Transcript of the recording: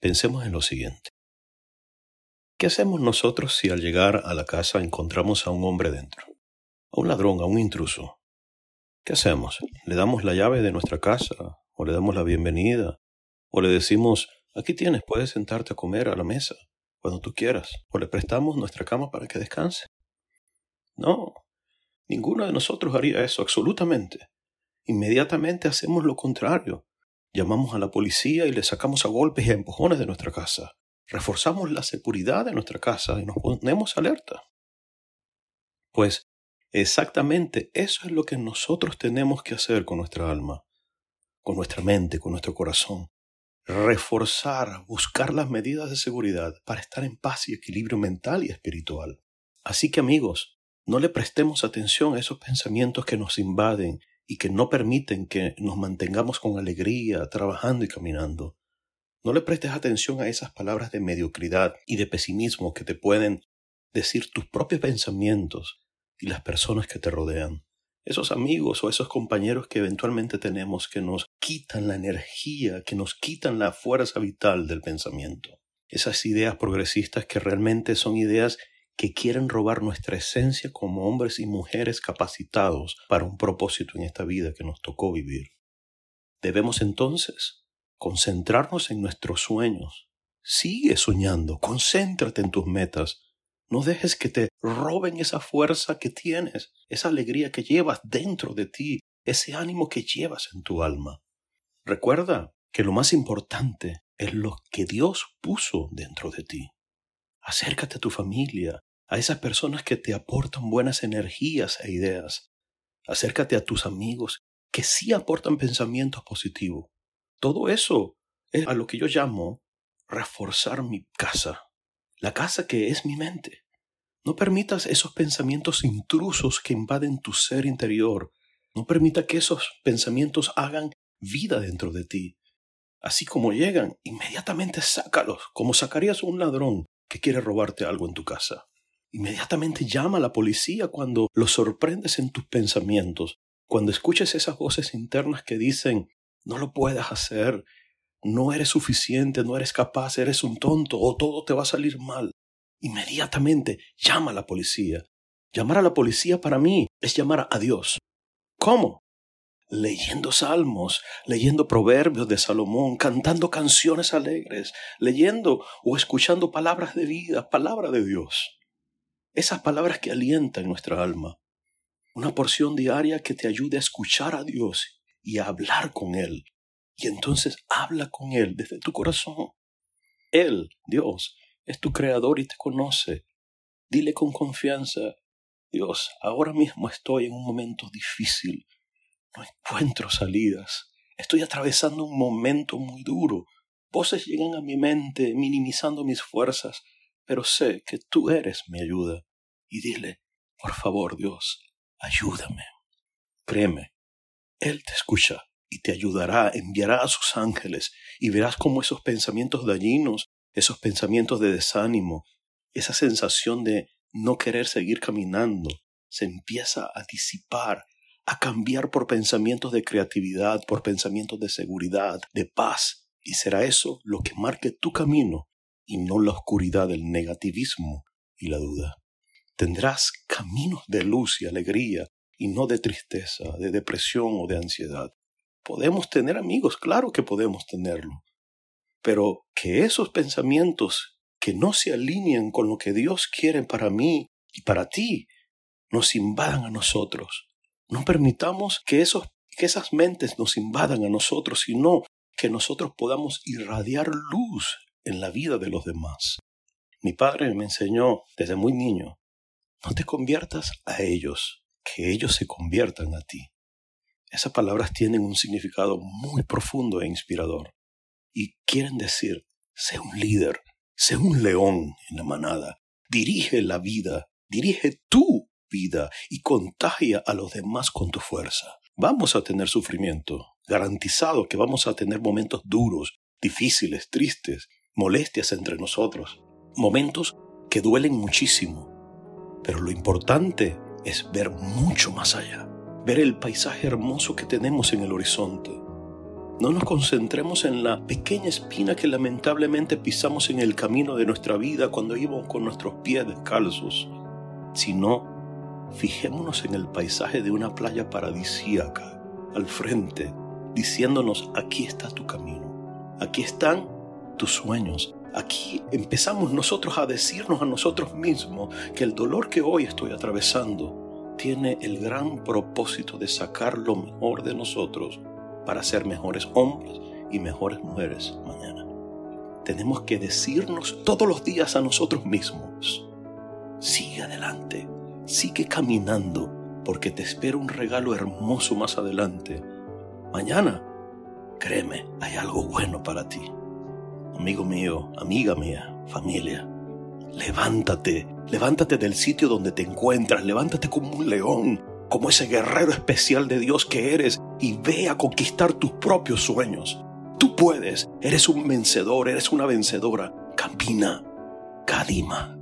Pensemos en lo siguiente. ¿Qué hacemos nosotros si al llegar a la casa encontramos a un hombre dentro? A un ladrón, a un intruso. ¿Qué hacemos? ¿Le damos la llave de nuestra casa? ¿O le damos la bienvenida? ¿O le decimos, aquí tienes, puedes sentarte a comer a la mesa cuando tú quieras? ¿O le prestamos nuestra cama para que descanse? No, ninguno de nosotros haría eso, absolutamente. Inmediatamente hacemos lo contrario. Llamamos a la policía y le sacamos a golpes y a empujones de nuestra casa. Reforzamos la seguridad de nuestra casa y nos ponemos alerta. Pues exactamente eso es lo que nosotros tenemos que hacer con nuestra alma, con nuestra mente, con nuestro corazón. Reforzar, buscar las medidas de seguridad para estar en paz y equilibrio mental y espiritual. Así que amigos, no le prestemos atención a esos pensamientos que nos invaden y que no permiten que nos mantengamos con alegría, trabajando y caminando. No le prestes atención a esas palabras de mediocridad y de pesimismo que te pueden decir tus propios pensamientos y las personas que te rodean. Esos amigos o esos compañeros que eventualmente tenemos que nos quitan la energía, que nos quitan la fuerza vital del pensamiento. Esas ideas progresistas que realmente son ideas que quieren robar nuestra esencia como hombres y mujeres capacitados para un propósito en esta vida que nos tocó vivir. Debemos entonces concentrarnos en nuestros sueños. Sigue soñando, concéntrate en tus metas. No dejes que te roben esa fuerza que tienes, esa alegría que llevas dentro de ti, ese ánimo que llevas en tu alma. Recuerda que lo más importante es lo que Dios puso dentro de ti. Acércate a tu familia, a esas personas que te aportan buenas energías e ideas. Acércate a tus amigos que sí aportan pensamientos positivos. Todo eso es a lo que yo llamo reforzar mi casa, la casa que es mi mente. No permitas esos pensamientos intrusos que invaden tu ser interior. No permita que esos pensamientos hagan vida dentro de ti. Así como llegan, inmediatamente sácalos, como sacarías un ladrón que quiere robarte algo en tu casa. Inmediatamente llama a la policía cuando lo sorprendes en tus pensamientos, cuando escuches esas voces internas que dicen, no lo puedes hacer, no eres suficiente, no eres capaz, eres un tonto o todo te va a salir mal. Inmediatamente llama a la policía. Llamar a la policía para mí es llamar a Dios. ¿Cómo? Leyendo salmos, leyendo proverbios de Salomón, cantando canciones alegres, leyendo o escuchando palabras de vida, palabra de Dios esas palabras que alientan nuestra alma. Una porción diaria que te ayude a escuchar a Dios y a hablar con Él. Y entonces habla con Él desde tu corazón. Él, Dios, es tu creador y te conoce. Dile con confianza, Dios, ahora mismo estoy en un momento difícil. No encuentro salidas. Estoy atravesando un momento muy duro. Voces llegan a mi mente minimizando mis fuerzas, pero sé que tú eres mi ayuda. Y dile, por favor Dios, ayúdame. Créeme, Él te escucha y te ayudará, enviará a sus ángeles y verás cómo esos pensamientos dañinos, esos pensamientos de desánimo, esa sensación de no querer seguir caminando, se empieza a disipar, a cambiar por pensamientos de creatividad, por pensamientos de seguridad, de paz, y será eso lo que marque tu camino y no la oscuridad del negativismo y la duda. Tendrás caminos de luz y alegría y no de tristeza, de depresión o de ansiedad. Podemos tener amigos, claro que podemos tenerlo, pero que esos pensamientos que no se alineen con lo que Dios quiere para mí y para ti, nos invadan a nosotros. No permitamos que, esos, que esas mentes nos invadan a nosotros, sino que nosotros podamos irradiar luz en la vida de los demás. Mi padre me enseñó desde muy niño, no te conviertas a ellos, que ellos se conviertan a ti. Esas palabras tienen un significado muy profundo e inspirador. y quieren decir, sé un líder, sé un león en la manada, dirige la vida, dirige tu vida y contagia a los demás con tu fuerza. Vamos a tener sufrimiento, garantizado que vamos a tener momentos duros, difíciles, tristes, molestias entre nosotros, momentos que duelen muchísimo. Pero lo importante es ver mucho más allá, ver el paisaje hermoso que tenemos en el horizonte. No nos concentremos en la pequeña espina que lamentablemente pisamos en el camino de nuestra vida cuando íbamos con nuestros pies descalzos, sino fijémonos en el paisaje de una playa paradisíaca al frente, diciéndonos, aquí está tu camino, aquí están tus sueños, Aquí empezamos nosotros a decirnos a nosotros mismos que el dolor que hoy estoy atravesando tiene el gran propósito de sacar lo mejor de nosotros para ser mejores hombres y mejores mujeres mañana. Tenemos que decirnos todos los días a nosotros mismos, sigue adelante, sigue caminando, porque te espera un regalo hermoso más adelante. Mañana, créeme, hay algo bueno para ti amigo mío, amiga mía, familia, levántate, levántate del sitio donde te encuentras, levántate como un león, como ese guerrero especial de Dios que eres y ve a conquistar tus propios sueños. Tú puedes, eres un vencedor, eres una vencedora. Camina, Kadima.